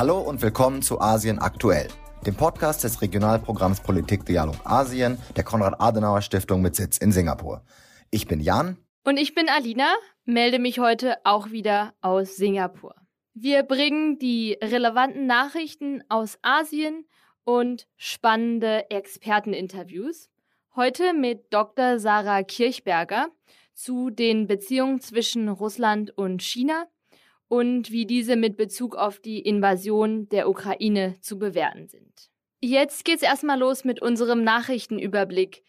Hallo und willkommen zu Asien aktuell, dem Podcast des Regionalprogramms Politik Dialog Asien der Konrad-Adenauer Stiftung mit Sitz in Singapur. Ich bin Jan. Und ich bin Alina, melde mich heute auch wieder aus Singapur. Wir bringen die relevanten Nachrichten aus Asien und spannende Experteninterviews. Heute mit Dr. Sarah Kirchberger zu den Beziehungen zwischen Russland und China und wie diese mit Bezug auf die Invasion der Ukraine zu bewerten sind. Jetzt geht's erstmal los mit unserem Nachrichtenüberblick.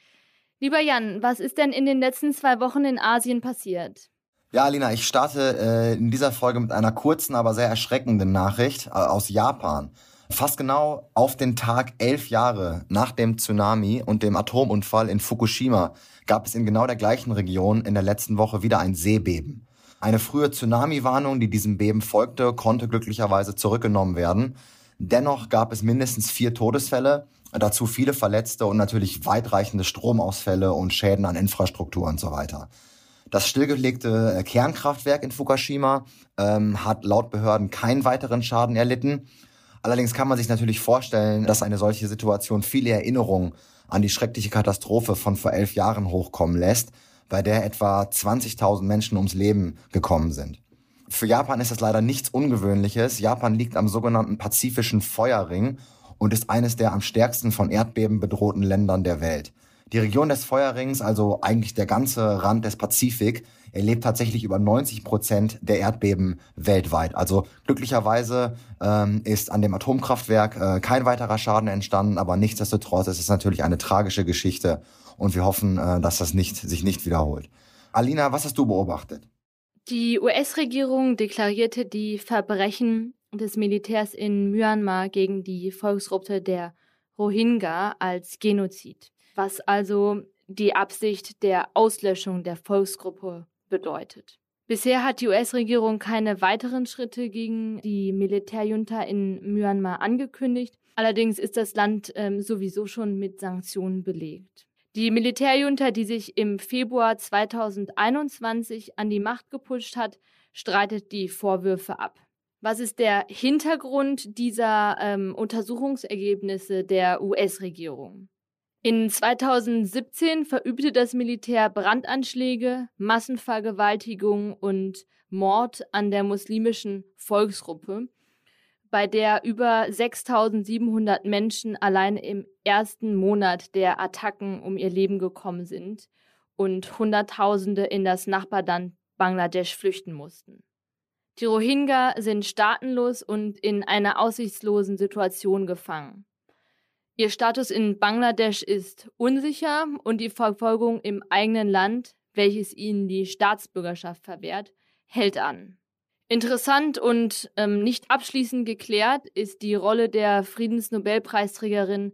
Lieber Jan, was ist denn in den letzten zwei Wochen in Asien passiert? Ja, Alina, ich starte äh, in dieser Folge mit einer kurzen, aber sehr erschreckenden Nachricht äh, aus Japan. Fast genau auf den Tag elf Jahre nach dem Tsunami und dem Atomunfall in Fukushima gab es in genau der gleichen Region in der letzten Woche wieder ein Seebeben. Eine frühe Tsunami-Warnung, die diesem Beben folgte, konnte glücklicherweise zurückgenommen werden. Dennoch gab es mindestens vier Todesfälle, dazu viele Verletzte und natürlich weitreichende Stromausfälle und Schäden an Infrastruktur und so weiter. Das stillgelegte äh, Kernkraftwerk in Fukushima ähm, hat laut Behörden keinen weiteren Schaden erlitten. Allerdings kann man sich natürlich vorstellen, dass eine solche Situation viele Erinnerungen an die schreckliche Katastrophe von vor elf Jahren hochkommen lässt bei der etwa 20.000 Menschen ums Leben gekommen sind. Für Japan ist das leider nichts Ungewöhnliches. Japan liegt am sogenannten Pazifischen Feuerring und ist eines der am stärksten von Erdbeben bedrohten Ländern der Welt. Die Region des Feuerrings, also eigentlich der ganze Rand des Pazifik, erlebt tatsächlich über 90 Prozent der Erdbeben weltweit. Also glücklicherweise ähm, ist an dem Atomkraftwerk äh, kein weiterer Schaden entstanden, aber nichtsdestotrotz ist es natürlich eine tragische Geschichte und wir hoffen, äh, dass das nicht, sich nicht wiederholt. Alina, was hast du beobachtet? Die US-Regierung deklarierte die Verbrechen des Militärs in Myanmar gegen die Volksgruppe der Rohingya als Genozid, was also die Absicht der Auslöschung der Volksgruppe bedeutet. Bisher hat die US-Regierung keine weiteren Schritte gegen die Militärjunta in Myanmar angekündigt. Allerdings ist das Land ähm, sowieso schon mit Sanktionen belegt. Die Militärjunta, die sich im Februar 2021 an die Macht gepusht hat, streitet die Vorwürfe ab. Was ist der Hintergrund dieser ähm, Untersuchungsergebnisse der US-Regierung? In 2017 verübte das Militär Brandanschläge, Massenvergewaltigung und Mord an der muslimischen Volksgruppe bei der über 6700 Menschen allein im ersten Monat der Attacken um ihr Leben gekommen sind und Hunderttausende in das Nachbarland Bangladesch flüchten mussten. Die Rohingya sind staatenlos und in einer aussichtslosen Situation gefangen. Ihr Status in Bangladesch ist unsicher und die Verfolgung im eigenen Land, welches ihnen die Staatsbürgerschaft verwehrt, hält an. Interessant und ähm, nicht abschließend geklärt ist die Rolle der Friedensnobelpreisträgerin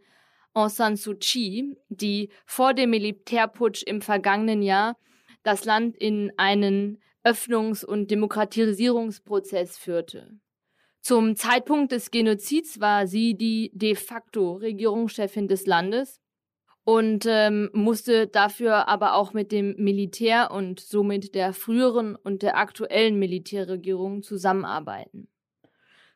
Aung San Suu Kyi, die vor dem Militärputsch im vergangenen Jahr das Land in einen Öffnungs- und Demokratisierungsprozess führte. Zum Zeitpunkt des Genozids war sie die de facto Regierungschefin des Landes und ähm, musste dafür aber auch mit dem Militär und somit der früheren und der aktuellen Militärregierung zusammenarbeiten.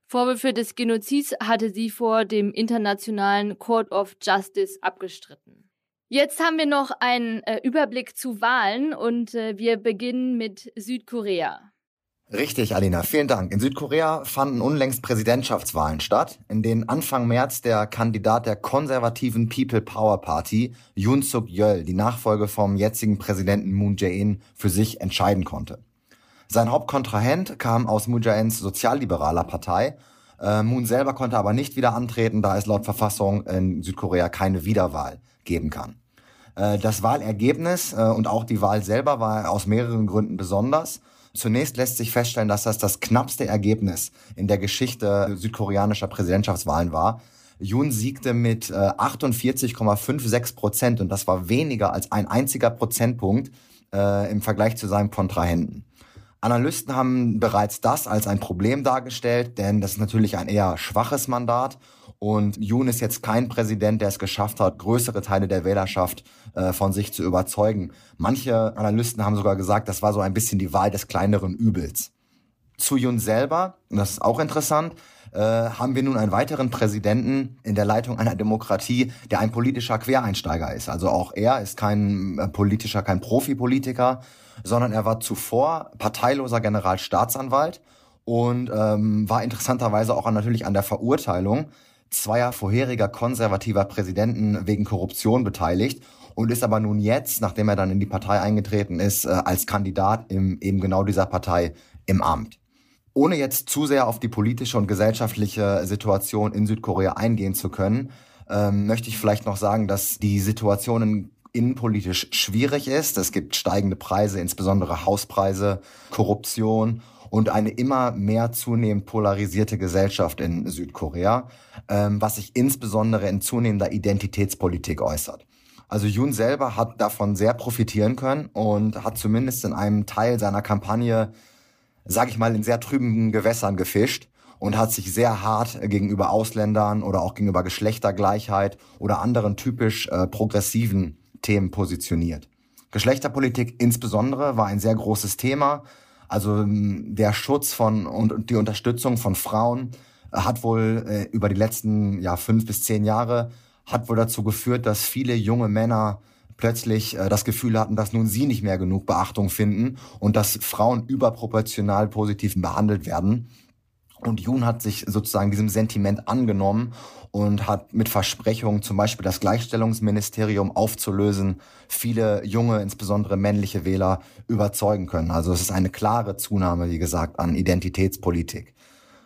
Vorwürfe des Genozids hatte sie vor dem Internationalen Court of Justice abgestritten. Jetzt haben wir noch einen äh, Überblick zu Wahlen und äh, wir beginnen mit Südkorea. Richtig, Alina, vielen Dank. In Südkorea fanden unlängst Präsidentschaftswahlen statt, in denen Anfang März der Kandidat der konservativen People Power Party, Yoon Suk Yeol, die Nachfolge vom jetzigen Präsidenten Moon Jae-in für sich entscheiden konnte. Sein Hauptkontrahent kam aus Moon Jae-ins sozialliberaler Partei. Äh, Moon selber konnte aber nicht wieder antreten, da es laut Verfassung in Südkorea keine Wiederwahl geben kann. Äh, das Wahlergebnis äh, und auch die Wahl selber war aus mehreren Gründen besonders. Zunächst lässt sich feststellen, dass das das knappste Ergebnis in der Geschichte südkoreanischer Präsidentschaftswahlen war. Yoon siegte mit äh, 48,56 Prozent und das war weniger als ein einziger Prozentpunkt äh, im Vergleich zu seinem Kontrahenten. Analysten haben bereits das als ein Problem dargestellt, denn das ist natürlich ein eher schwaches Mandat und Yoon ist jetzt kein Präsident, der es geschafft hat, größere Teile der Wählerschaft äh, von sich zu überzeugen. Manche Analysten haben sogar gesagt, das war so ein bisschen die Wahl des kleineren Übels. Zu Yoon selber, und das ist auch interessant, äh, haben wir nun einen weiteren Präsidenten in der Leitung einer Demokratie, der ein politischer Quereinsteiger ist. Also auch er ist kein äh, politischer, kein Profipolitiker, sondern er war zuvor parteiloser Generalstaatsanwalt und ähm, war interessanterweise auch natürlich an der Verurteilung zweier vorheriger konservativer Präsidenten wegen Korruption beteiligt und ist aber nun jetzt, nachdem er dann in die Partei eingetreten ist, äh, als Kandidat im eben genau dieser Partei im Amt. Ohne jetzt zu sehr auf die politische und gesellschaftliche Situation in Südkorea eingehen zu können, ähm, möchte ich vielleicht noch sagen, dass die Situation innenpolitisch schwierig ist. Es gibt steigende Preise, insbesondere Hauspreise, Korruption und eine immer mehr zunehmend polarisierte Gesellschaft in Südkorea, ähm, was sich insbesondere in zunehmender Identitätspolitik äußert. Also Yoon selber hat davon sehr profitieren können und hat zumindest in einem Teil seiner Kampagne, sag ich mal, in sehr trüben Gewässern gefischt und hat sich sehr hart gegenüber Ausländern oder auch gegenüber Geschlechtergleichheit oder anderen typisch äh, progressiven Themen positioniert. Geschlechterpolitik insbesondere war ein sehr großes Thema. Also der Schutz von und die Unterstützung von Frauen hat wohl äh, über die letzten ja, fünf bis zehn Jahre hat wohl dazu geführt, dass viele junge Männer plötzlich äh, das Gefühl hatten, dass nun sie nicht mehr genug Beachtung finden und dass Frauen überproportional positiv behandelt werden. Und Jun hat sich sozusagen diesem Sentiment angenommen und hat mit Versprechungen, zum Beispiel das Gleichstellungsministerium aufzulösen, viele junge, insbesondere männliche Wähler überzeugen können. Also es ist eine klare Zunahme, wie gesagt, an Identitätspolitik.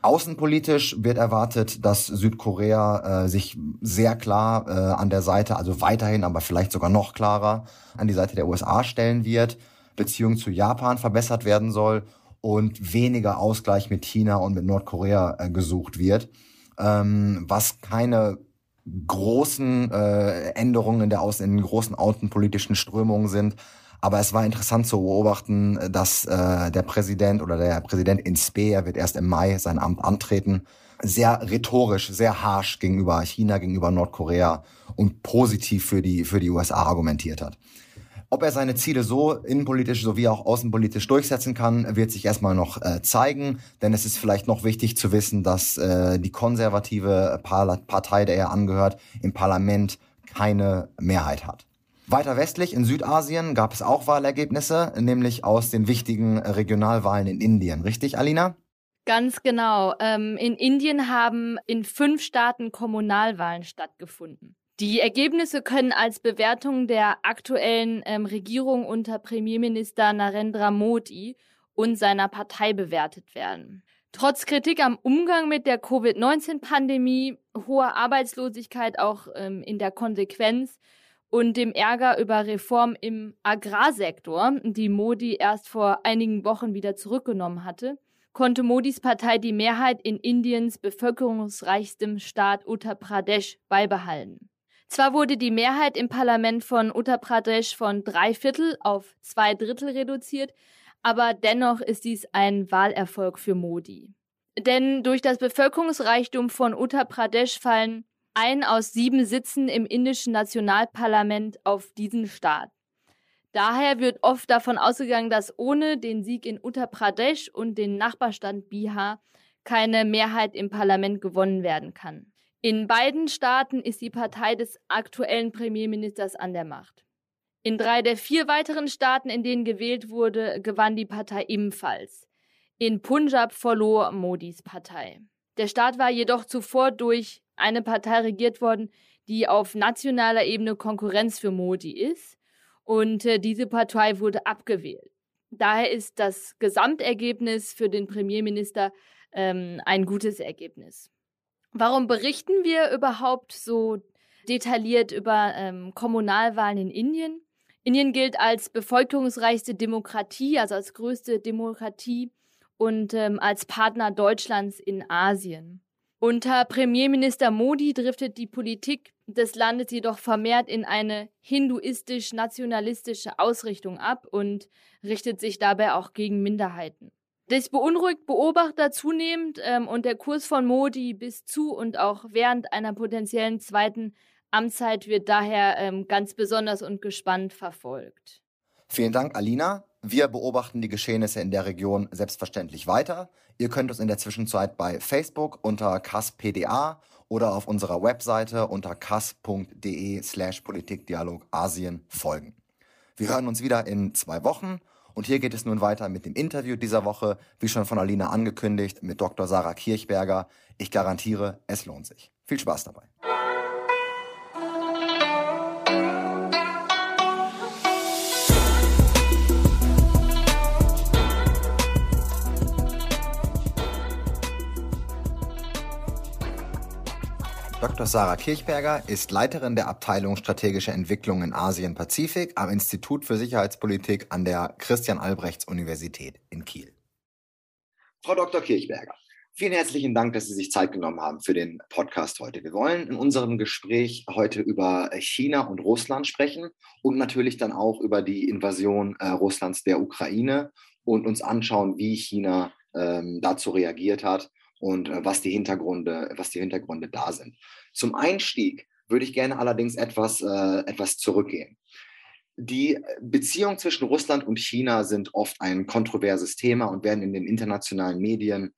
Außenpolitisch wird erwartet, dass Südkorea äh, sich sehr klar äh, an der Seite, also weiterhin, aber vielleicht sogar noch klarer, an die Seite der USA stellen wird, Beziehungen zu Japan verbessert werden soll und weniger Ausgleich mit China und mit Nordkorea äh, gesucht wird, ähm, was keine großen äh, Änderungen in der Außen, in den großen außenpolitischen Strömungen sind, aber es war interessant zu beobachten, dass äh, der Präsident oder der Präsident in Spe, er wird erst im Mai sein Amt antreten, sehr rhetorisch, sehr harsh gegenüber China, gegenüber Nordkorea und positiv für die, für die USA argumentiert hat. Ob er seine Ziele so innenpolitisch sowie auch außenpolitisch durchsetzen kann, wird sich erstmal noch äh, zeigen. Denn es ist vielleicht noch wichtig zu wissen, dass äh, die konservative Partei, der er angehört, im Parlament keine Mehrheit hat. Weiter westlich in Südasien gab es auch Wahlergebnisse, nämlich aus den wichtigen Regionalwahlen in Indien. Richtig, Alina? Ganz genau. Ähm, in Indien haben in fünf Staaten Kommunalwahlen stattgefunden. Die Ergebnisse können als Bewertung der aktuellen ähm, Regierung unter Premierminister Narendra Modi und seiner Partei bewertet werden. Trotz Kritik am Umgang mit der Covid-19-Pandemie, hoher Arbeitslosigkeit auch ähm, in der Konsequenz und dem Ärger über Reform im Agrarsektor, die Modi erst vor einigen Wochen wieder zurückgenommen hatte, konnte Modis Partei die Mehrheit in Indiens bevölkerungsreichstem Staat Uttar Pradesh beibehalten. Zwar wurde die Mehrheit im Parlament von Uttar Pradesh von drei Viertel auf zwei Drittel reduziert, aber dennoch ist dies ein Wahlerfolg für Modi. Denn durch das Bevölkerungsreichtum von Uttar Pradesh fallen ein aus sieben Sitzen im indischen Nationalparlament auf diesen Staat. Daher wird oft davon ausgegangen, dass ohne den Sieg in Uttar Pradesh und den Nachbarstand Bihar keine Mehrheit im Parlament gewonnen werden kann. In beiden Staaten ist die Partei des aktuellen Premierministers an der Macht. In drei der vier weiteren Staaten, in denen gewählt wurde, gewann die Partei ebenfalls. In Punjab verlor Modis Partei. Der Staat war jedoch zuvor durch eine Partei regiert worden, die auf nationaler Ebene Konkurrenz für Modi ist. Und äh, diese Partei wurde abgewählt. Daher ist das Gesamtergebnis für den Premierminister ähm, ein gutes Ergebnis. Warum berichten wir überhaupt so detailliert über ähm, Kommunalwahlen in Indien? Indien gilt als bevölkerungsreichste Demokratie, also als größte Demokratie und ähm, als Partner Deutschlands in Asien. Unter Premierminister Modi driftet die Politik des Landes jedoch vermehrt in eine hinduistisch-nationalistische Ausrichtung ab und richtet sich dabei auch gegen Minderheiten. Das beunruhigt Beobachter zunehmend ähm, und der Kurs von Modi bis zu und auch während einer potenziellen zweiten Amtszeit wird daher ähm, ganz besonders und gespannt verfolgt. Vielen Dank, Alina. Wir beobachten die Geschehnisse in der Region selbstverständlich weiter. Ihr könnt uns in der Zwischenzeit bei Facebook unter KASPDA oder auf unserer Webseite unter kas.de slash Politikdialog Asien folgen. Wir hören uns wieder in zwei Wochen und hier geht es nun weiter mit dem Interview dieser Woche, wie schon von Alina angekündigt, mit Dr. Sarah Kirchberger. Ich garantiere, es lohnt sich. Viel Spaß dabei. Dr. Sarah Kirchberger ist Leiterin der Abteilung Strategische Entwicklung in Asien-Pazifik am Institut für Sicherheitspolitik an der Christian-Albrechts-Universität in Kiel. Frau Dr. Kirchberger, vielen herzlichen Dank, dass Sie sich Zeit genommen haben für den Podcast heute. Wir wollen in unserem Gespräch heute über China und Russland sprechen und natürlich dann auch über die Invasion äh, Russlands der Ukraine und uns anschauen, wie China ähm, dazu reagiert hat und äh, was, die Hintergründe, was die Hintergründe da sind. Zum Einstieg würde ich gerne allerdings etwas, äh, etwas zurückgehen. Die Beziehungen zwischen Russland und China sind oft ein kontroverses Thema und werden in den internationalen Medien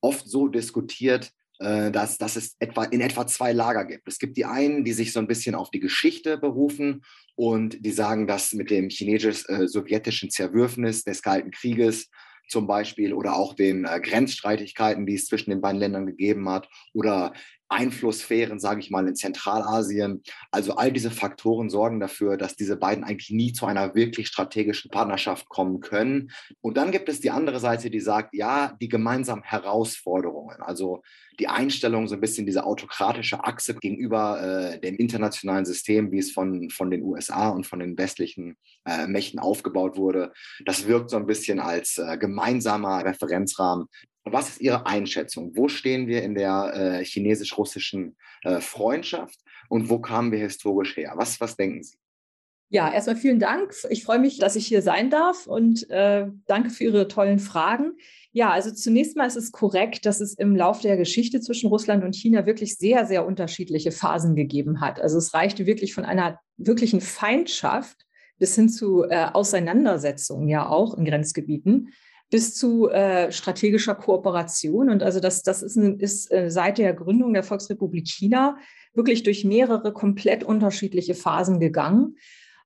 oft so diskutiert, äh, dass, dass es etwa, in etwa zwei Lager gibt. Es gibt die einen, die sich so ein bisschen auf die Geschichte berufen und die sagen, dass mit dem chinesisch-sowjetischen äh, Zerwürfnis des Kalten Krieges zum Beispiel oder auch den äh, Grenzstreitigkeiten, die es zwischen den beiden Ländern gegeben hat oder Einflusssphären, sage ich mal, in Zentralasien. Also all diese Faktoren sorgen dafür, dass diese beiden eigentlich nie zu einer wirklich strategischen Partnerschaft kommen können. Und dann gibt es die andere Seite, die sagt, ja, die gemeinsamen Herausforderungen, also die Einstellung, so ein bisschen diese autokratische Achse gegenüber äh, dem internationalen System, wie es von, von den USA und von den westlichen äh, Mächten aufgebaut wurde, das wirkt so ein bisschen als äh, gemeinsamer Referenzrahmen, was ist Ihre Einschätzung? Wo stehen wir in der äh, chinesisch-russischen äh, Freundschaft und wo kamen wir historisch her? Was, was denken Sie? Ja, erstmal vielen Dank. Ich freue mich, dass ich hier sein darf und äh, danke für Ihre tollen Fragen. Ja, also zunächst mal ist es korrekt, dass es im Laufe der Geschichte zwischen Russland und China wirklich sehr, sehr unterschiedliche Phasen gegeben hat. Also es reichte wirklich von einer wirklichen Feindschaft bis hin zu äh, Auseinandersetzungen ja auch in Grenzgebieten bis zu äh, strategischer Kooperation. Und also das, das ist, ist äh, seit der Gründung der Volksrepublik China wirklich durch mehrere komplett unterschiedliche Phasen gegangen.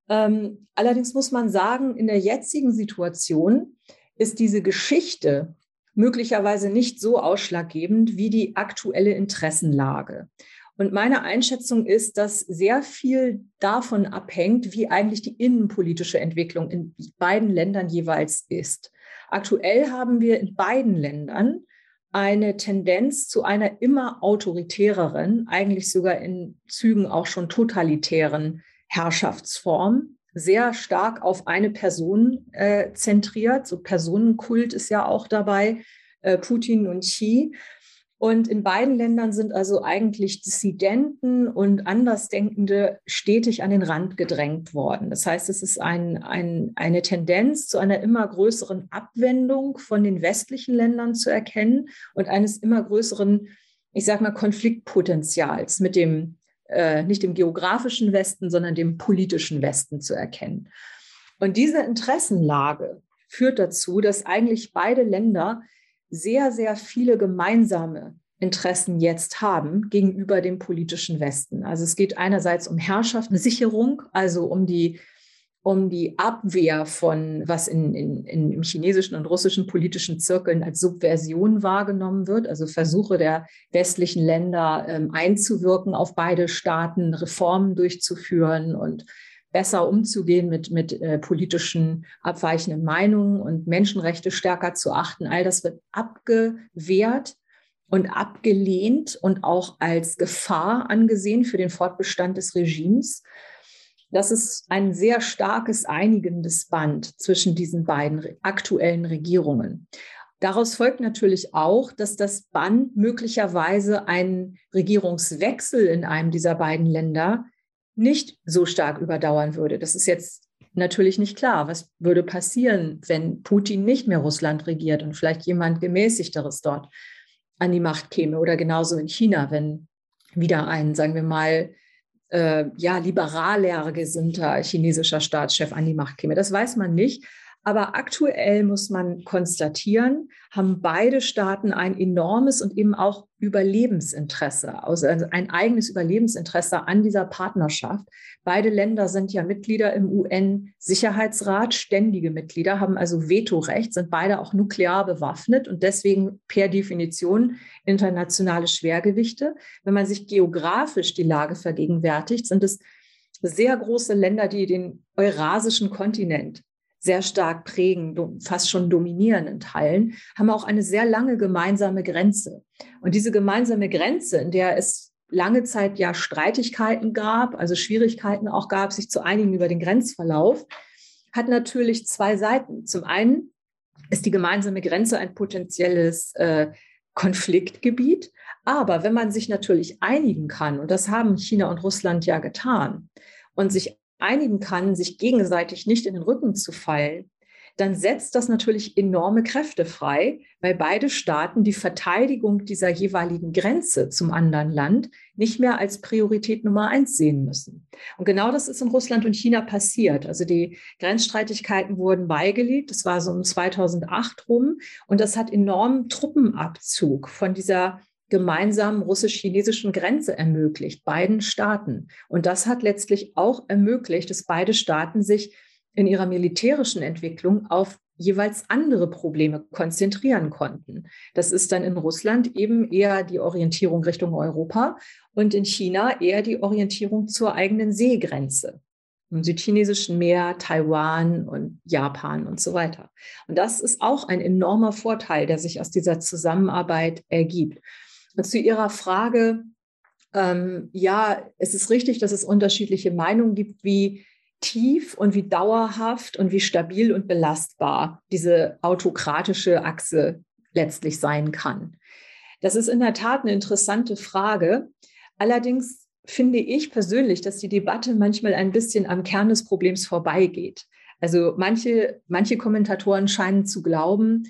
Ähm, allerdings muss man sagen, in der jetzigen Situation ist diese Geschichte möglicherweise nicht so ausschlaggebend wie die aktuelle Interessenlage. Und meine Einschätzung ist, dass sehr viel davon abhängt, wie eigentlich die innenpolitische Entwicklung in beiden Ländern jeweils ist. Aktuell haben wir in beiden Ländern eine Tendenz zu einer immer autoritäreren, eigentlich sogar in Zügen auch schon totalitären Herrschaftsform, sehr stark auf eine Person äh, zentriert. So Personenkult ist ja auch dabei, äh, Putin und Xi. Und in beiden Ländern sind also eigentlich Dissidenten und Andersdenkende stetig an den Rand gedrängt worden. Das heißt, es ist ein, ein, eine Tendenz zu einer immer größeren Abwendung von den westlichen Ländern zu erkennen und eines immer größeren, ich sage mal, Konfliktpotenzials mit dem, äh, nicht dem geografischen Westen, sondern dem politischen Westen zu erkennen. Und diese Interessenlage führt dazu, dass eigentlich beide Länder sehr, sehr viele gemeinsame Interessen jetzt haben gegenüber dem politischen Westen. Also es geht einerseits um Herrschaftssicherung, also um die, um die Abwehr von, was in, in, in, chinesischen und russischen politischen Zirkeln als Subversion wahrgenommen wird, also Versuche der westlichen Länder ähm, einzuwirken auf beide Staaten, Reformen durchzuführen und besser umzugehen mit, mit äh, politischen abweichenden Meinungen und Menschenrechte stärker zu achten. All das wird abgewehrt und abgelehnt und auch als Gefahr angesehen für den Fortbestand des Regimes. Das ist ein sehr starkes einigendes Band zwischen diesen beiden aktuellen Regierungen. Daraus folgt natürlich auch, dass das Band möglicherweise einen Regierungswechsel in einem dieser beiden Länder nicht so stark überdauern würde. Das ist jetzt natürlich nicht klar. Was würde passieren, wenn Putin nicht mehr Russland regiert und vielleicht jemand gemäßigteres dort an die Macht käme? Oder genauso in China, wenn wieder ein, sagen wir mal, äh, ja, liberaler gesinnter chinesischer Staatschef an die Macht käme. Das weiß man nicht. Aber aktuell muss man konstatieren, haben beide Staaten ein enormes und eben auch Überlebensinteresse, also ein eigenes Überlebensinteresse an dieser Partnerschaft. Beide Länder sind ja Mitglieder im UN-Sicherheitsrat, ständige Mitglieder, haben also Vetorecht, sind beide auch nuklear bewaffnet und deswegen per Definition internationale Schwergewichte. Wenn man sich geografisch die Lage vergegenwärtigt, sind es sehr große Länder, die den eurasischen Kontinent sehr stark prägen, fast schon dominieren in Teilen, haben auch eine sehr lange gemeinsame Grenze. Und diese gemeinsame Grenze, in der es lange Zeit ja Streitigkeiten gab, also Schwierigkeiten auch gab, sich zu einigen über den Grenzverlauf, hat natürlich zwei Seiten. Zum einen ist die gemeinsame Grenze ein potenzielles äh, Konfliktgebiet. Aber wenn man sich natürlich einigen kann, und das haben China und Russland ja getan, und sich einigen kann, sich gegenseitig nicht in den Rücken zu fallen, dann setzt das natürlich enorme Kräfte frei, weil beide Staaten die Verteidigung dieser jeweiligen Grenze zum anderen Land nicht mehr als Priorität Nummer eins sehen müssen. Und genau das ist in Russland und China passiert. Also die Grenzstreitigkeiten wurden beigelegt. Das war so um 2008 rum. Und das hat enormen Truppenabzug von dieser gemeinsamen russisch-chinesischen Grenze ermöglicht, beiden Staaten. Und das hat letztlich auch ermöglicht, dass beide Staaten sich in ihrer militärischen Entwicklung auf jeweils andere Probleme konzentrieren konnten. Das ist dann in Russland eben eher die Orientierung Richtung Europa und in China eher die Orientierung zur eigenen Seegrenze. Im südchinesischen Meer, Taiwan und Japan und so weiter. Und das ist auch ein enormer Vorteil, der sich aus dieser Zusammenarbeit ergibt. Zu Ihrer Frage, ähm, ja, es ist richtig, dass es unterschiedliche Meinungen gibt, wie tief und wie dauerhaft und wie stabil und belastbar diese autokratische Achse letztlich sein kann. Das ist in der Tat eine interessante Frage. Allerdings finde ich persönlich, dass die Debatte manchmal ein bisschen am Kern des Problems vorbeigeht. Also manche, manche Kommentatoren scheinen zu glauben,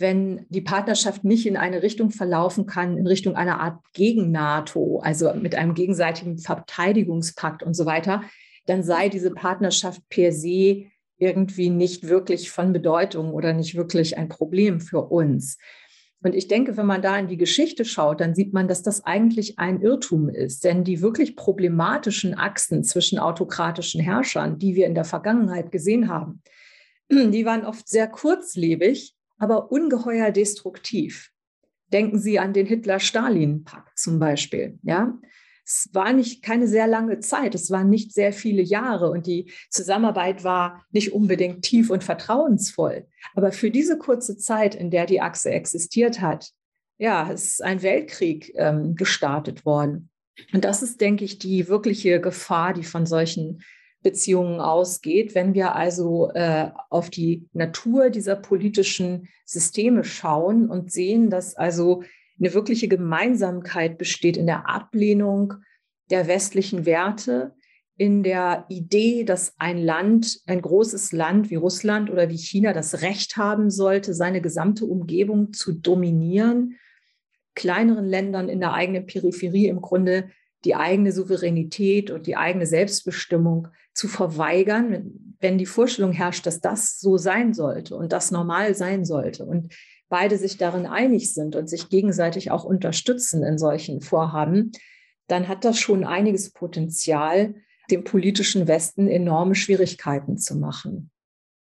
wenn die Partnerschaft nicht in eine Richtung verlaufen kann, in Richtung einer Art Gegen-NATO, also mit einem gegenseitigen Verteidigungspakt und so weiter, dann sei diese Partnerschaft per se irgendwie nicht wirklich von Bedeutung oder nicht wirklich ein Problem für uns. Und ich denke, wenn man da in die Geschichte schaut, dann sieht man, dass das eigentlich ein Irrtum ist. Denn die wirklich problematischen Achsen zwischen autokratischen Herrschern, die wir in der Vergangenheit gesehen haben, die waren oft sehr kurzlebig aber ungeheuer destruktiv. Denken Sie an den Hitler-Stalin-Pakt zum Beispiel. Ja, es war nicht keine sehr lange Zeit, es waren nicht sehr viele Jahre und die Zusammenarbeit war nicht unbedingt tief und vertrauensvoll. Aber für diese kurze Zeit, in der die Achse existiert hat, ja, ist ein Weltkrieg ähm, gestartet worden. Und das ist, denke ich, die wirkliche Gefahr, die von solchen Beziehungen ausgeht. Wenn wir also äh, auf die Natur dieser politischen Systeme schauen und sehen, dass also eine wirkliche Gemeinsamkeit besteht in der Ablehnung der westlichen Werte, in der Idee, dass ein Land, ein großes Land wie Russland oder wie China das Recht haben sollte, seine gesamte Umgebung zu dominieren, kleineren Ländern in der eigenen Peripherie im Grunde die eigene Souveränität und die eigene Selbstbestimmung zu verweigern, wenn die Vorstellung herrscht, dass das so sein sollte und das normal sein sollte und beide sich darin einig sind und sich gegenseitig auch unterstützen in solchen Vorhaben, dann hat das schon einiges Potenzial, dem politischen Westen enorme Schwierigkeiten zu machen.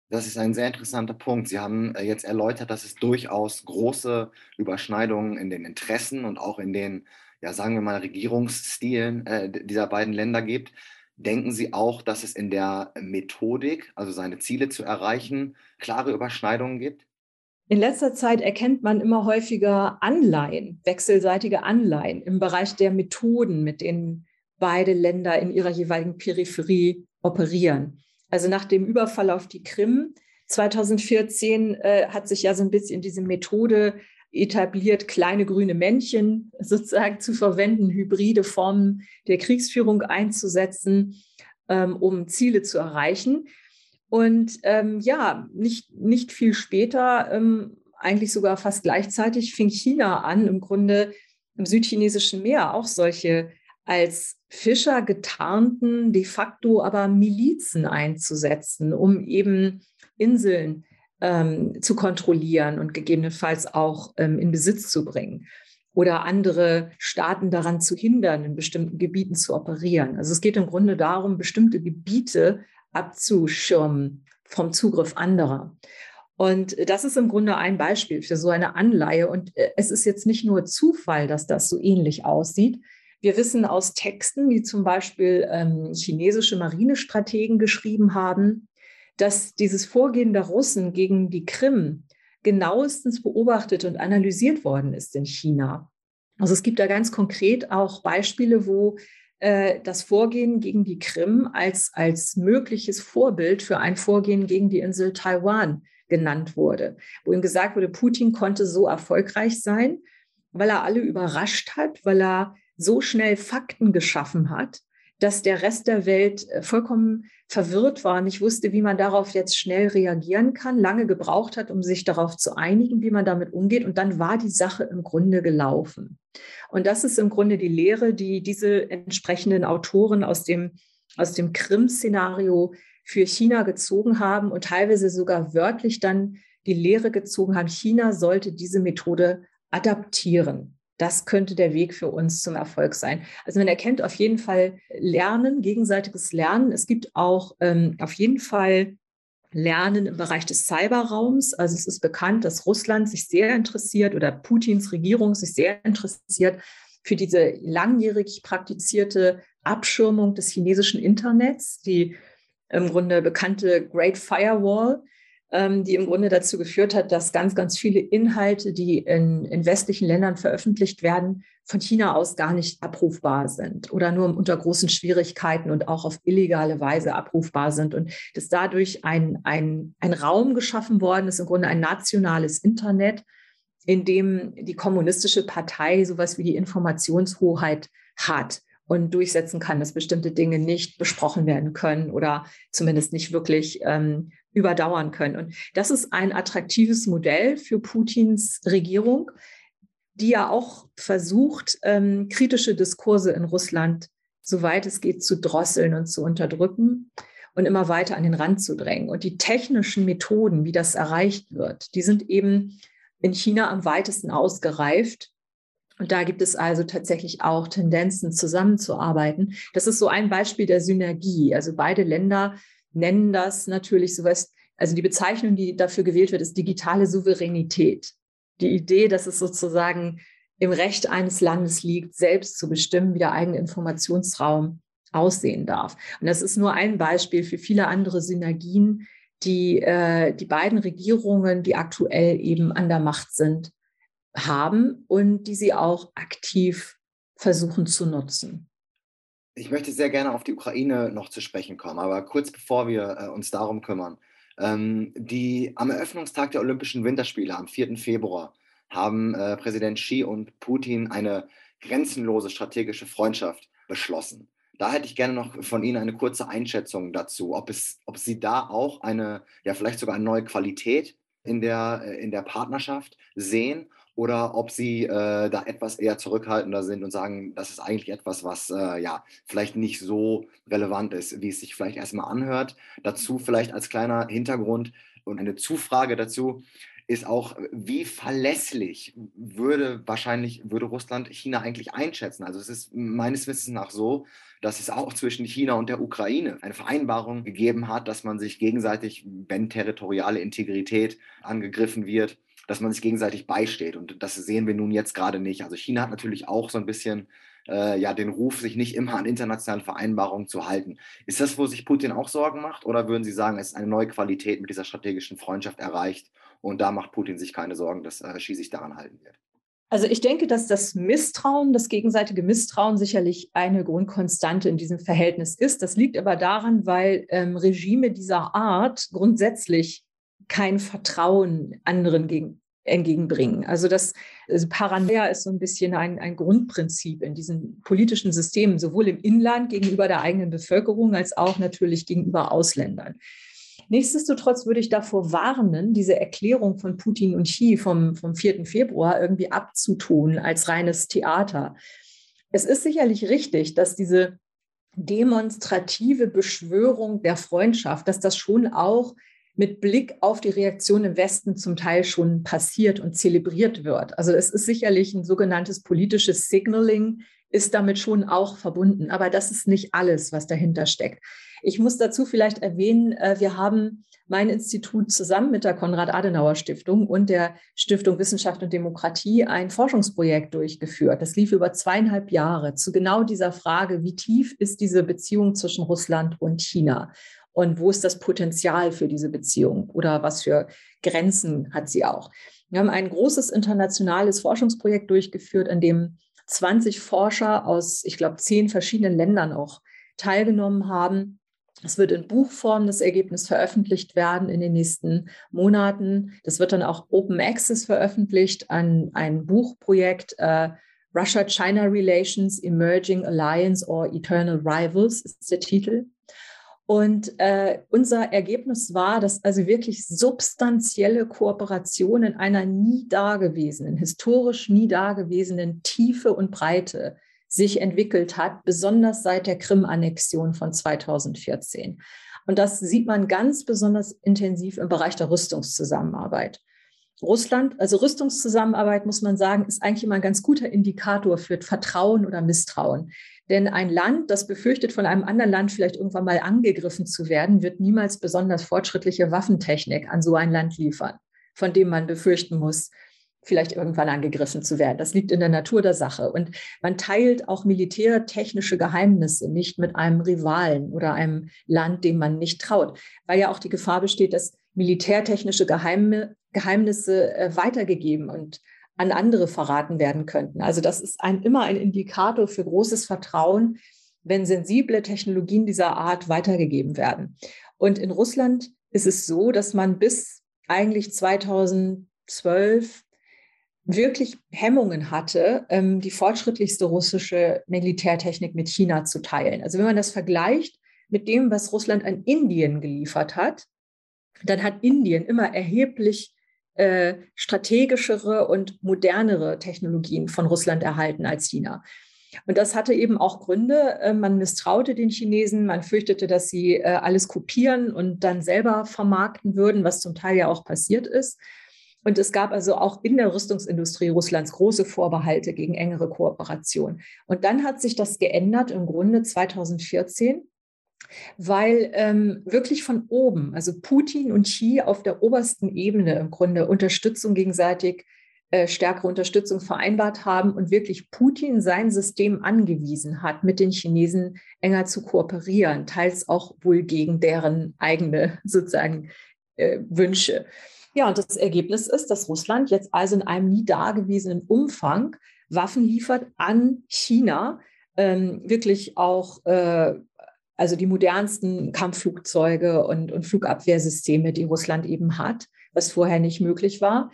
Das ist ein sehr interessanter Punkt. Sie haben äh, jetzt erläutert, dass es durchaus große Überschneidungen in den Interessen und auch in den, ja, sagen wir mal, Regierungsstilen äh, dieser beiden Länder gibt. Denken Sie auch, dass es in der Methodik, also seine Ziele zu erreichen, klare Überschneidungen gibt? In letzter Zeit erkennt man immer häufiger Anleihen, wechselseitige Anleihen im Bereich der Methoden, mit denen beide Länder in ihrer jeweiligen Peripherie operieren. Also nach dem Überfall auf die Krim 2014 äh, hat sich ja so ein bisschen diese Methode etabliert, kleine grüne Männchen sozusagen zu verwenden, hybride Formen der Kriegsführung einzusetzen, ähm, um Ziele zu erreichen. Und ähm, ja, nicht, nicht viel später, ähm, eigentlich sogar fast gleichzeitig, fing China an, im Grunde im südchinesischen Meer auch solche als Fischer getarnten, de facto aber Milizen einzusetzen, um eben Inseln ähm, zu kontrollieren und gegebenenfalls auch ähm, in Besitz zu bringen oder andere Staaten daran zu hindern, in bestimmten Gebieten zu operieren. Also es geht im Grunde darum, bestimmte Gebiete abzuschirmen vom Zugriff anderer. Und das ist im Grunde ein Beispiel für so eine Anleihe. Und äh, es ist jetzt nicht nur Zufall, dass das so ähnlich aussieht. Wir wissen aus Texten, die zum Beispiel ähm, chinesische Marinestrategen geschrieben haben, dass dieses Vorgehen der Russen gegen die Krim genauestens beobachtet und analysiert worden ist in China. Also es gibt da ganz konkret auch Beispiele, wo äh, das Vorgehen gegen die Krim als, als mögliches Vorbild für ein Vorgehen gegen die Insel Taiwan genannt wurde, wo ihm gesagt wurde, Putin konnte so erfolgreich sein, weil er alle überrascht hat, weil er so schnell Fakten geschaffen hat, dass der Rest der Welt äh, vollkommen verwirrt war, nicht wusste, wie man darauf jetzt schnell reagieren kann, lange gebraucht hat, um sich darauf zu einigen, wie man damit umgeht. Und dann war die Sache im Grunde gelaufen. Und das ist im Grunde die Lehre, die diese entsprechenden Autoren aus dem, aus dem Krim-Szenario für China gezogen haben und teilweise sogar wörtlich dann die Lehre gezogen haben, China sollte diese Methode adaptieren. Das könnte der Weg für uns zum Erfolg sein. Also man erkennt auf jeden Fall Lernen, gegenseitiges Lernen. Es gibt auch ähm, auf jeden Fall Lernen im Bereich des Cyberraums. Also es ist bekannt, dass Russland sich sehr interessiert oder Putins Regierung sich sehr interessiert für diese langjährig praktizierte Abschirmung des chinesischen Internets. Die im Grunde bekannte Great Firewall, die im Grunde dazu geführt hat, dass ganz, ganz viele Inhalte, die in, in westlichen Ländern veröffentlicht werden, von China aus gar nicht abrufbar sind oder nur unter großen Schwierigkeiten und auch auf illegale Weise abrufbar sind. Und dass dadurch ein, ein, ein Raum geschaffen worden ist, im Grunde ein nationales Internet, in dem die kommunistische Partei sowas wie die Informationshoheit hat und durchsetzen kann, dass bestimmte Dinge nicht besprochen werden können oder zumindest nicht wirklich ähm, überdauern können. Und das ist ein attraktives Modell für Putins Regierung, die ja auch versucht, ähm, kritische Diskurse in Russland, soweit es geht, zu drosseln und zu unterdrücken und immer weiter an den Rand zu drängen. Und die technischen Methoden, wie das erreicht wird, die sind eben in China am weitesten ausgereift. Und da gibt es also tatsächlich auch Tendenzen, zusammenzuarbeiten. Das ist so ein Beispiel der Synergie. Also beide Länder nennen das natürlich sowas, also die Bezeichnung, die dafür gewählt wird, ist digitale Souveränität. Die Idee, dass es sozusagen im Recht eines Landes liegt, selbst zu bestimmen, wie der eigene Informationsraum aussehen darf. Und das ist nur ein Beispiel für viele andere Synergien, die äh, die beiden Regierungen, die aktuell eben an der Macht sind, haben und die sie auch aktiv versuchen zu nutzen. Ich möchte sehr gerne auf die Ukraine noch zu sprechen kommen, aber kurz bevor wir äh, uns darum kümmern. Ähm, die, am Eröffnungstag der Olympischen Winterspiele am 4. Februar haben äh, Präsident Xi und Putin eine grenzenlose strategische Freundschaft beschlossen. Da hätte ich gerne noch von Ihnen eine kurze Einschätzung dazu, ob, es, ob Sie da auch eine, ja vielleicht sogar eine neue Qualität in der, äh, in der Partnerschaft sehen oder ob sie äh, da etwas eher zurückhaltender sind und sagen, das ist eigentlich etwas, was äh, ja vielleicht nicht so relevant ist, wie es sich vielleicht erstmal anhört. Dazu vielleicht als kleiner Hintergrund und eine Zufrage dazu ist auch, wie verlässlich würde wahrscheinlich, würde Russland China eigentlich einschätzen? Also es ist meines Wissens nach so, dass es auch zwischen China und der Ukraine eine Vereinbarung gegeben hat, dass man sich gegenseitig, wenn territoriale Integrität angegriffen wird, dass man sich gegenseitig beisteht. Und das sehen wir nun jetzt gerade nicht. Also China hat natürlich auch so ein bisschen äh, ja, den Ruf, sich nicht immer an internationalen Vereinbarungen zu halten. Ist das, wo sich Putin auch Sorgen macht? Oder würden Sie sagen, es ist eine neue Qualität mit dieser strategischen Freundschaft erreicht und da macht Putin sich keine Sorgen, dass äh, Xi sich daran halten wird? Also ich denke, dass das Misstrauen, das gegenseitige Misstrauen sicherlich eine Grundkonstante in diesem Verhältnis ist. Das liegt aber daran, weil ähm, Regime dieser Art grundsätzlich kein Vertrauen anderen gegen, entgegenbringen. Also das also Paranoia ist so ein bisschen ein, ein Grundprinzip in diesen politischen Systemen, sowohl im Inland gegenüber der eigenen Bevölkerung als auch natürlich gegenüber Ausländern. Nichtsdestotrotz würde ich davor warnen, diese Erklärung von Putin und Xi vom, vom 4. Februar irgendwie abzutun als reines Theater. Es ist sicherlich richtig, dass diese demonstrative Beschwörung der Freundschaft, dass das schon auch mit Blick auf die Reaktion im Westen zum Teil schon passiert und zelebriert wird. Also es ist sicherlich ein sogenanntes politisches Signaling, ist damit schon auch verbunden. Aber das ist nicht alles, was dahinter steckt. Ich muss dazu vielleicht erwähnen, äh, wir haben mein Institut zusammen mit der Konrad-Adenauer-Stiftung und der Stiftung Wissenschaft und Demokratie ein Forschungsprojekt durchgeführt. Das lief über zweieinhalb Jahre zu genau dieser Frage, wie tief ist diese Beziehung zwischen Russland und China? Und wo ist das Potenzial für diese Beziehung? Oder was für Grenzen hat sie auch? Wir haben ein großes internationales Forschungsprojekt durchgeführt, an dem 20 Forscher aus, ich glaube, zehn verschiedenen Ländern auch teilgenommen haben. Es wird in Buchform das Ergebnis veröffentlicht werden in den nächsten Monaten. Das wird dann auch Open Access veröffentlicht an ein Buchprojekt äh, Russia-China Relations, Emerging Alliance or Eternal Rivals ist der Titel. Und äh, unser Ergebnis war, dass also wirklich substanzielle Kooperation in einer nie dagewesenen, historisch nie dagewesenen Tiefe und Breite sich entwickelt hat, besonders seit der Krim-Annexion von 2014. Und das sieht man ganz besonders intensiv im Bereich der Rüstungszusammenarbeit. Russland, also Rüstungszusammenarbeit, muss man sagen, ist eigentlich immer ein ganz guter Indikator für Vertrauen oder Misstrauen. Denn ein Land, das befürchtet, von einem anderen Land vielleicht irgendwann mal angegriffen zu werden, wird niemals besonders fortschrittliche Waffentechnik an so ein Land liefern, von dem man befürchten muss, vielleicht irgendwann angegriffen zu werden. Das liegt in der Natur der Sache. Und man teilt auch militärtechnische Geheimnisse nicht mit einem Rivalen oder einem Land, dem man nicht traut, weil ja auch die Gefahr besteht, dass militärtechnische Geheime, Geheimnisse äh, weitergegeben und an andere verraten werden könnten. Also das ist ein, immer ein Indikator für großes Vertrauen, wenn sensible Technologien dieser Art weitergegeben werden. Und in Russland ist es so, dass man bis eigentlich 2012 wirklich Hemmungen hatte, ähm, die fortschrittlichste russische Militärtechnik mit China zu teilen. Also wenn man das vergleicht mit dem, was Russland an Indien geliefert hat, dann hat Indien immer erheblich äh, strategischere und modernere Technologien von Russland erhalten als China. Und das hatte eben auch Gründe. Äh, man misstraute den Chinesen, man fürchtete, dass sie äh, alles kopieren und dann selber vermarkten würden, was zum Teil ja auch passiert ist. Und es gab also auch in der Rüstungsindustrie Russlands große Vorbehalte gegen engere Kooperation. Und dann hat sich das geändert im Grunde 2014 weil ähm, wirklich von oben, also Putin und Xi auf der obersten Ebene im Grunde Unterstützung gegenseitig, äh, stärkere Unterstützung vereinbart haben und wirklich Putin sein System angewiesen hat, mit den Chinesen enger zu kooperieren, teils auch wohl gegen deren eigene sozusagen äh, Wünsche. Ja, und das Ergebnis ist, dass Russland jetzt also in einem nie dagewesenen Umfang Waffen liefert an China, ähm, wirklich auch äh, also die modernsten Kampfflugzeuge und, und Flugabwehrsysteme, die Russland eben hat, was vorher nicht möglich war.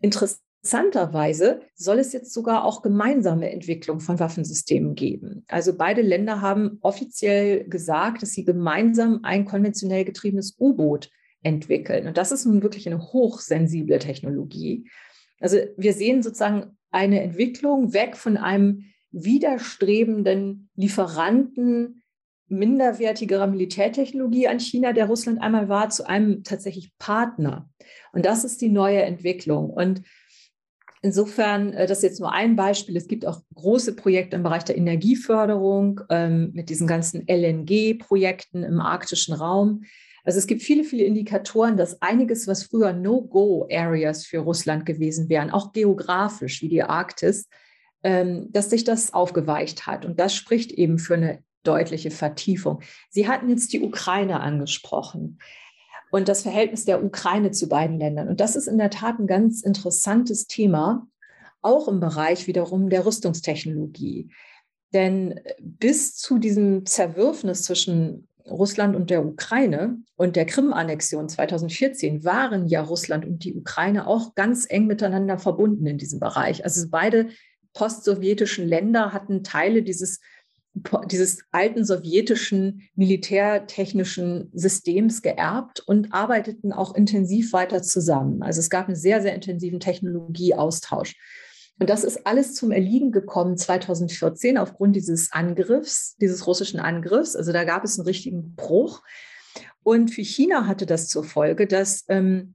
Interessanterweise soll es jetzt sogar auch gemeinsame Entwicklung von Waffensystemen geben. Also beide Länder haben offiziell gesagt, dass sie gemeinsam ein konventionell getriebenes U-Boot entwickeln. Und das ist nun wirklich eine hochsensible Technologie. Also wir sehen sozusagen eine Entwicklung weg von einem widerstrebenden Lieferanten minderwertigerer Militärtechnologie an China, der Russland einmal war, zu einem tatsächlich Partner. Und das ist die neue Entwicklung. Und insofern, äh, das ist jetzt nur ein Beispiel. Es gibt auch große Projekte im Bereich der Energieförderung ähm, mit diesen ganzen LNG-Projekten im arktischen Raum. Also es gibt viele, viele Indikatoren, dass einiges, was früher No-Go-Areas für Russland gewesen wären, auch geografisch wie die Arktis, ähm, dass sich das aufgeweicht hat. Und das spricht eben für eine deutliche Vertiefung. Sie hatten jetzt die Ukraine angesprochen und das Verhältnis der Ukraine zu beiden Ländern. Und das ist in der Tat ein ganz interessantes Thema, auch im Bereich wiederum der Rüstungstechnologie. Denn bis zu diesem Zerwürfnis zwischen Russland und der Ukraine und der Krim-Annexion 2014 waren ja Russland und die Ukraine auch ganz eng miteinander verbunden in diesem Bereich. Also beide postsowjetischen Länder hatten Teile dieses dieses alten sowjetischen militärtechnischen Systems geerbt und arbeiteten auch intensiv weiter zusammen. Also es gab einen sehr, sehr intensiven Technologieaustausch. Und das ist alles zum Erliegen gekommen 2014 aufgrund dieses Angriffs, dieses russischen Angriffs. Also da gab es einen richtigen Bruch. Und für China hatte das zur Folge, dass ähm,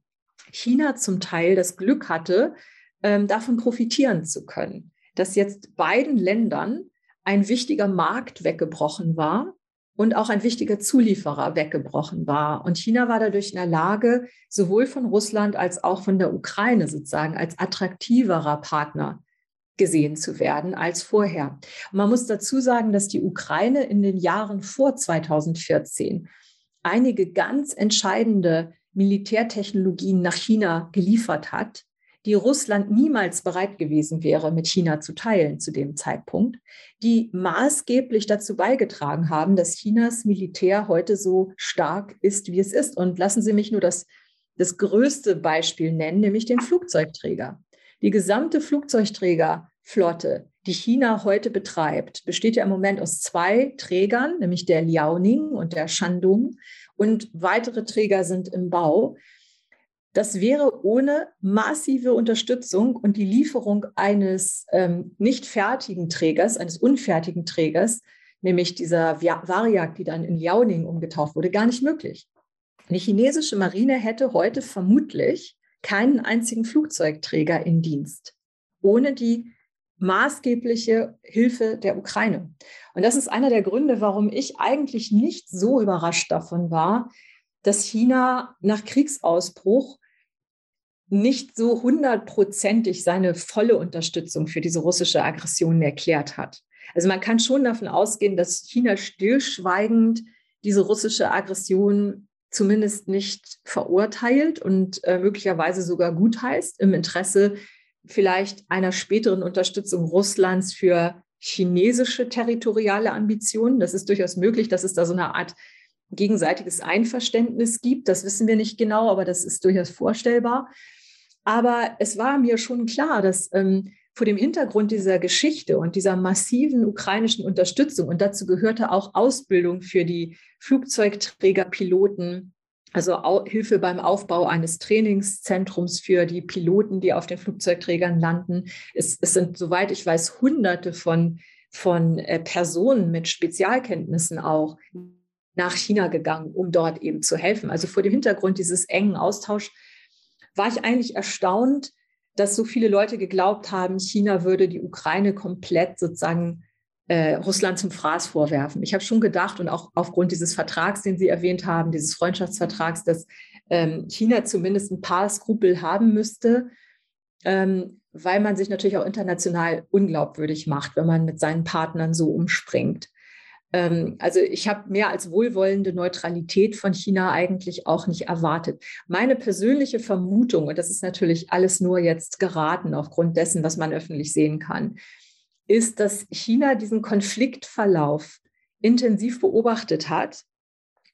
China zum Teil das Glück hatte, ähm, davon profitieren zu können, dass jetzt beiden Ländern ein wichtiger Markt weggebrochen war und auch ein wichtiger Zulieferer weggebrochen war. Und China war dadurch in der Lage, sowohl von Russland als auch von der Ukraine sozusagen als attraktiverer Partner gesehen zu werden als vorher. Und man muss dazu sagen, dass die Ukraine in den Jahren vor 2014 einige ganz entscheidende Militärtechnologien nach China geliefert hat, die Russland niemals bereit gewesen wäre, mit China zu teilen zu dem Zeitpunkt, die maßgeblich dazu beigetragen haben, dass Chinas Militär heute so stark ist, wie es ist. Und lassen Sie mich nur das, das größte Beispiel nennen, nämlich den Flugzeugträger. Die gesamte Flugzeugträgerflotte, die China heute betreibt, besteht ja im Moment aus zwei Trägern, nämlich der Liaoning und der Shandong. Und weitere Träger sind im Bau. Das wäre ohne massive Unterstützung und die Lieferung eines ähm, nicht fertigen Trägers, eines unfertigen Trägers, nämlich dieser Variak, die dann in Liaoning umgetauft wurde, gar nicht möglich. Die chinesische Marine hätte heute vermutlich keinen einzigen Flugzeugträger in Dienst, ohne die maßgebliche Hilfe der Ukraine. Und das ist einer der Gründe, warum ich eigentlich nicht so überrascht davon war, dass China nach Kriegsausbruch nicht so hundertprozentig seine volle Unterstützung für diese russische Aggression erklärt hat. Also man kann schon davon ausgehen, dass China stillschweigend diese russische Aggression zumindest nicht verurteilt und äh, möglicherweise sogar gutheißt im Interesse vielleicht einer späteren Unterstützung Russlands für chinesische territoriale Ambitionen. Das ist durchaus möglich, dass es da so eine Art gegenseitiges Einverständnis gibt. Das wissen wir nicht genau, aber das ist durchaus vorstellbar. Aber es war mir schon klar, dass ähm, vor dem Hintergrund dieser Geschichte und dieser massiven ukrainischen Unterstützung, und dazu gehörte auch Ausbildung für die Flugzeugträgerpiloten, also Hilfe beim Aufbau eines Trainingszentrums für die Piloten, die auf den Flugzeugträgern landen. Es, es sind, soweit ich weiß, Hunderte von, von äh, Personen mit Spezialkenntnissen auch nach China gegangen, um dort eben zu helfen. Also vor dem Hintergrund dieses engen Austauschs war ich eigentlich erstaunt, dass so viele Leute geglaubt haben, China würde die Ukraine komplett sozusagen äh, Russland zum Fraß vorwerfen. Ich habe schon gedacht und auch aufgrund dieses Vertrags, den Sie erwähnt haben, dieses Freundschaftsvertrags, dass ähm, China zumindest ein paar Skrupel haben müsste, ähm, weil man sich natürlich auch international unglaubwürdig macht, wenn man mit seinen Partnern so umspringt. Ähm, also ich habe mehr als wohlwollende Neutralität von China eigentlich auch nicht erwartet. Meine persönliche Vermutung, und das ist natürlich alles nur jetzt geraten aufgrund dessen, was man öffentlich sehen kann, ist, dass China diesen Konfliktverlauf intensiv beobachtet hat,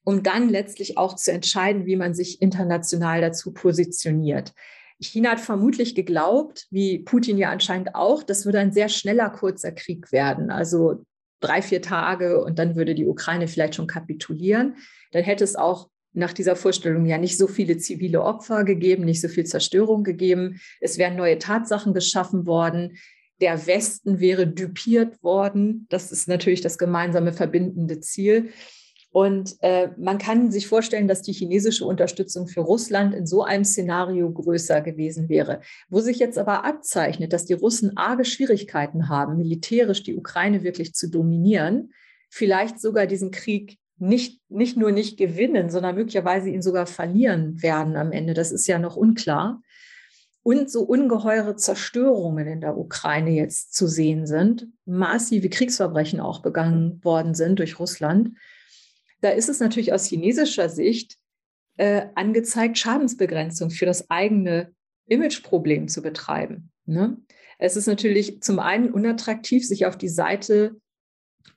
um dann letztlich auch zu entscheiden, wie man sich international dazu positioniert. China hat vermutlich geglaubt, wie Putin ja anscheinend auch, das würde ein sehr schneller, kurzer Krieg werden. Also drei, vier Tage und dann würde die Ukraine vielleicht schon kapitulieren. Dann hätte es auch nach dieser Vorstellung ja nicht so viele zivile Opfer gegeben, nicht so viel Zerstörung gegeben. Es wären neue Tatsachen geschaffen worden. Der Westen wäre dupiert worden. Das ist natürlich das gemeinsame verbindende Ziel. Und äh, man kann sich vorstellen, dass die chinesische Unterstützung für Russland in so einem Szenario größer gewesen wäre. Wo sich jetzt aber abzeichnet, dass die Russen arge Schwierigkeiten haben, militärisch die Ukraine wirklich zu dominieren, vielleicht sogar diesen Krieg nicht, nicht nur nicht gewinnen, sondern möglicherweise ihn sogar verlieren werden am Ende. Das ist ja noch unklar. Und so ungeheure Zerstörungen in der Ukraine jetzt zu sehen sind, massive Kriegsverbrechen auch begangen worden sind durch Russland da ist es natürlich aus chinesischer Sicht äh, angezeigt, Schadensbegrenzung für das eigene Imageproblem zu betreiben. Ne? Es ist natürlich zum einen unattraktiv, sich auf die Seite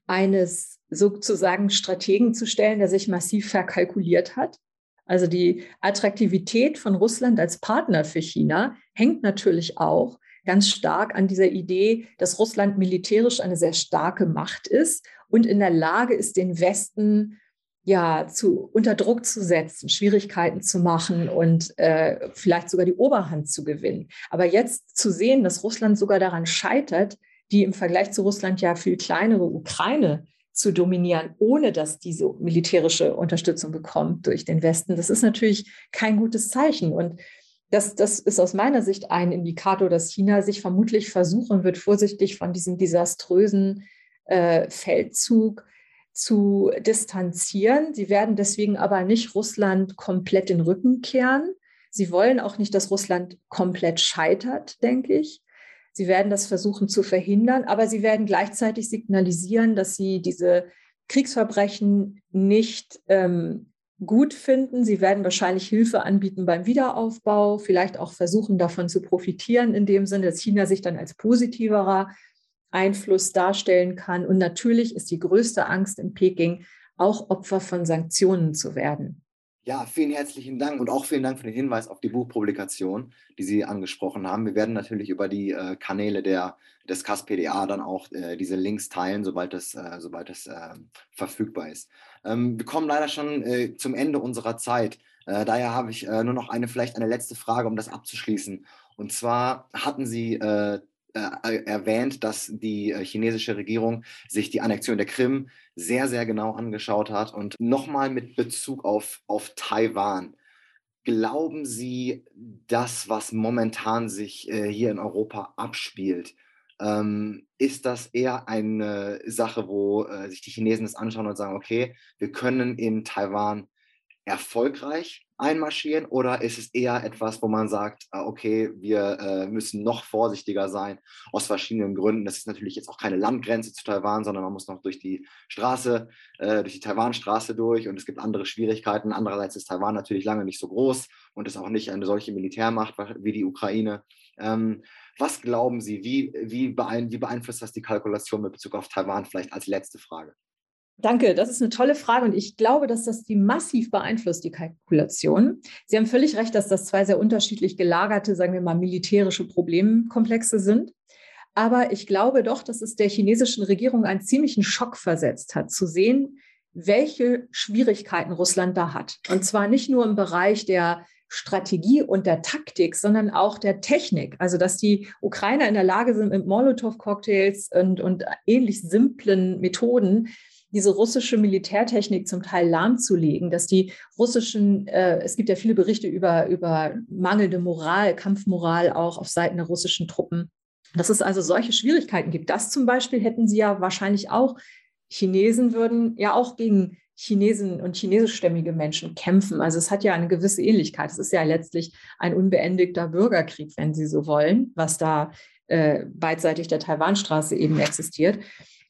eines sozusagen Strategen zu stellen, der sich massiv verkalkuliert hat. Also die Attraktivität von Russland als Partner für China hängt natürlich auch ganz stark an dieser Idee, dass Russland militärisch eine sehr starke Macht ist und in der Lage ist, den Westen ja, zu, unter Druck zu setzen, Schwierigkeiten zu machen und äh, vielleicht sogar die Oberhand zu gewinnen. Aber jetzt zu sehen, dass Russland sogar daran scheitert, die im Vergleich zu Russland ja viel kleinere Ukraine zu dominieren, ohne dass diese militärische Unterstützung bekommt durch den Westen. Das ist natürlich kein gutes Zeichen. Und das, das ist aus meiner Sicht ein Indikator, dass China sich vermutlich versuchen wird, vorsichtig von diesem desaströsen äh, Feldzug zu distanzieren. Sie werden deswegen aber nicht Russland komplett den Rücken kehren. Sie wollen auch nicht, dass Russland komplett scheitert, denke ich. Sie werden das versuchen zu verhindern, aber sie werden gleichzeitig signalisieren, dass sie diese Kriegsverbrechen nicht ähm, gut finden. Sie werden wahrscheinlich Hilfe anbieten beim Wiederaufbau, vielleicht auch versuchen, davon zu profitieren, in dem Sinne, dass China sich dann als positiverer Einfluss darstellen kann. Und natürlich ist die größte Angst in Peking, auch Opfer von Sanktionen zu werden. Ja, vielen herzlichen Dank und auch vielen Dank für den Hinweis auf die Buchpublikation, die Sie angesprochen haben. Wir werden natürlich über die äh, Kanäle der, des KSPDA dann auch äh, diese Links teilen, sobald es, äh, sobald es ähm, verfügbar ist. Ähm, wir kommen leider schon äh, zum Ende unserer Zeit. Äh, daher habe ich äh, nur noch eine, vielleicht eine letzte Frage, um das abzuschließen. Und zwar hatten Sie äh, erwähnt, dass die äh, chinesische Regierung sich die Annexion der Krim sehr, sehr genau angeschaut hat. Und nochmal mit Bezug auf, auf Taiwan. Glauben Sie, das, was momentan sich äh, hier in Europa abspielt, ähm, ist das eher eine Sache, wo äh, sich die Chinesen das anschauen und sagen, okay, wir können in Taiwan erfolgreich einmarschieren oder ist es eher etwas, wo man sagt, ah, okay, wir äh, müssen noch vorsichtiger sein aus verschiedenen Gründen. Das ist natürlich jetzt auch keine Landgrenze zu Taiwan, sondern man muss noch durch die Straße, äh, durch die Taiwanstraße durch und es gibt andere Schwierigkeiten. Andererseits ist Taiwan natürlich lange nicht so groß und ist auch nicht eine solche Militärmacht wie die Ukraine. Ähm, was glauben Sie, wie, wie, beeinflusst das die Kalkulation mit Bezug auf Taiwan? Vielleicht als letzte Frage. Danke, das ist eine tolle Frage und ich glaube, dass das die massiv beeinflusst, die Kalkulation. Sie haben völlig recht, dass das zwei sehr unterschiedlich gelagerte, sagen wir mal, militärische Problemkomplexe sind. Aber ich glaube doch, dass es der chinesischen Regierung einen ziemlichen Schock versetzt hat, zu sehen, welche Schwierigkeiten Russland da hat. Und zwar nicht nur im Bereich der Strategie und der Taktik, sondern auch der Technik. Also, dass die Ukrainer in der Lage sind, mit Molotow-Cocktails und, und ähnlich simplen Methoden diese russische Militärtechnik zum Teil lahmzulegen, dass die russischen, äh, es gibt ja viele Berichte über, über mangelnde Moral, Kampfmoral auch auf Seiten der russischen Truppen. Dass es also solche Schwierigkeiten gibt. Das zum Beispiel hätten sie ja wahrscheinlich auch. Chinesen würden ja auch gegen Chinesen und chinesischstämmige Menschen kämpfen. Also es hat ja eine gewisse Ähnlichkeit. Es ist ja letztlich ein unbeendigter Bürgerkrieg, wenn Sie so wollen, was da äh, beidseitig der Taiwanstraße eben existiert.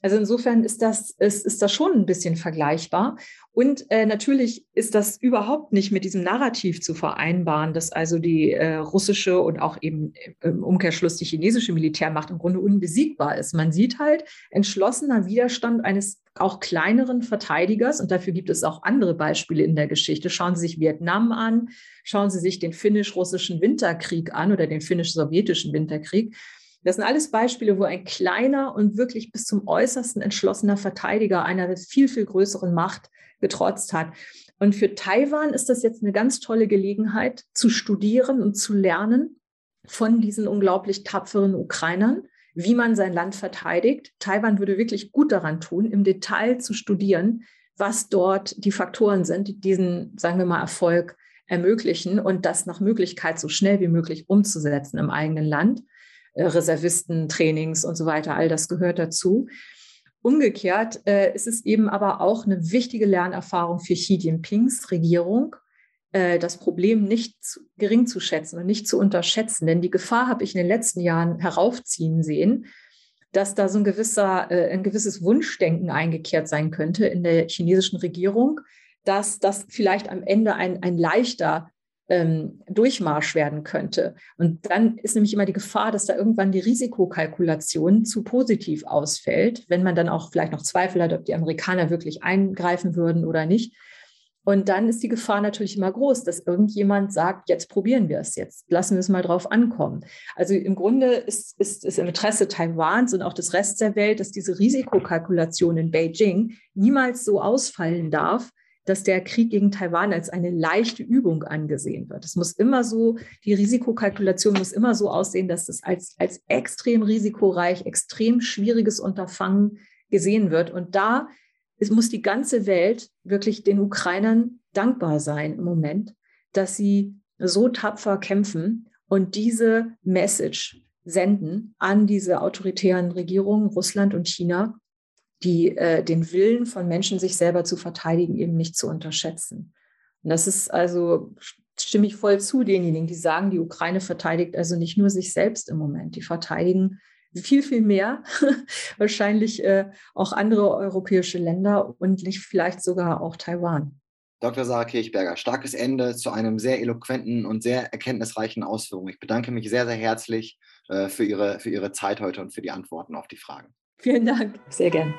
Also insofern ist das, ist, ist das schon ein bisschen vergleichbar. Und äh, natürlich ist das überhaupt nicht mit diesem Narrativ zu vereinbaren, dass also die äh, russische und auch eben im Umkehrschluss die chinesische Militärmacht im Grunde unbesiegbar ist. Man sieht halt entschlossener Widerstand eines auch kleineren Verteidigers. Und dafür gibt es auch andere Beispiele in der Geschichte. Schauen Sie sich Vietnam an, schauen Sie sich den finnisch-russischen Winterkrieg an oder den finnisch-sowjetischen Winterkrieg. Das sind alles Beispiele, wo ein kleiner und wirklich bis zum äußersten entschlossener Verteidiger einer viel, viel größeren Macht getrotzt hat. Und für Taiwan ist das jetzt eine ganz tolle Gelegenheit zu studieren und zu lernen von diesen unglaublich tapferen Ukrainern, wie man sein Land verteidigt. Taiwan würde wirklich gut daran tun, im Detail zu studieren, was dort die Faktoren sind, die diesen, sagen wir mal, Erfolg ermöglichen und das nach Möglichkeit so schnell wie möglich umzusetzen im eigenen Land. Äh, Reservistentrainings und so weiter, all das gehört dazu. Umgekehrt äh, ist es eben aber auch eine wichtige Lernerfahrung für Xi Jinpings Regierung, äh, das Problem nicht zu, gering zu schätzen und nicht zu unterschätzen. Denn die Gefahr habe ich in den letzten Jahren heraufziehen sehen, dass da so ein, gewisser, äh, ein gewisses Wunschdenken eingekehrt sein könnte in der chinesischen Regierung, dass das vielleicht am Ende ein, ein leichter ähm, Durchmarsch werden könnte. Und dann ist nämlich immer die Gefahr, dass da irgendwann die Risikokalkulation zu positiv ausfällt, wenn man dann auch vielleicht noch Zweifel hat, ob die Amerikaner wirklich eingreifen würden oder nicht. Und dann ist die Gefahr natürlich immer groß, dass irgendjemand sagt, jetzt probieren wir es, jetzt lassen wir es mal drauf ankommen. Also im Grunde ist, ist es im Interesse Taiwans und auch des Rests der Welt, dass diese Risikokalkulation in Beijing niemals so ausfallen darf, dass der Krieg gegen Taiwan als eine leichte Übung angesehen wird. Es muss immer so, die Risikokalkulation muss immer so aussehen, dass es als, als extrem risikoreich, extrem schwieriges Unterfangen gesehen wird. Und da es muss die ganze Welt wirklich den Ukrainern dankbar sein im Moment, dass sie so tapfer kämpfen und diese Message senden an diese autoritären Regierungen Russland und China, die äh, den Willen von Menschen, sich selber zu verteidigen, eben nicht zu unterschätzen. Und das ist also, stimme ich voll zu denjenigen, die sagen, die Ukraine verteidigt also nicht nur sich selbst im Moment, die verteidigen viel, viel mehr, wahrscheinlich äh, auch andere europäische Länder und nicht vielleicht sogar auch Taiwan. Dr. Sarah Kirchberger, starkes Ende zu einem sehr eloquenten und sehr erkenntnisreichen Ausführung. Ich bedanke mich sehr, sehr herzlich äh, für, Ihre, für Ihre Zeit heute und für die Antworten auf die Fragen. Vielen Dank, sehr gern.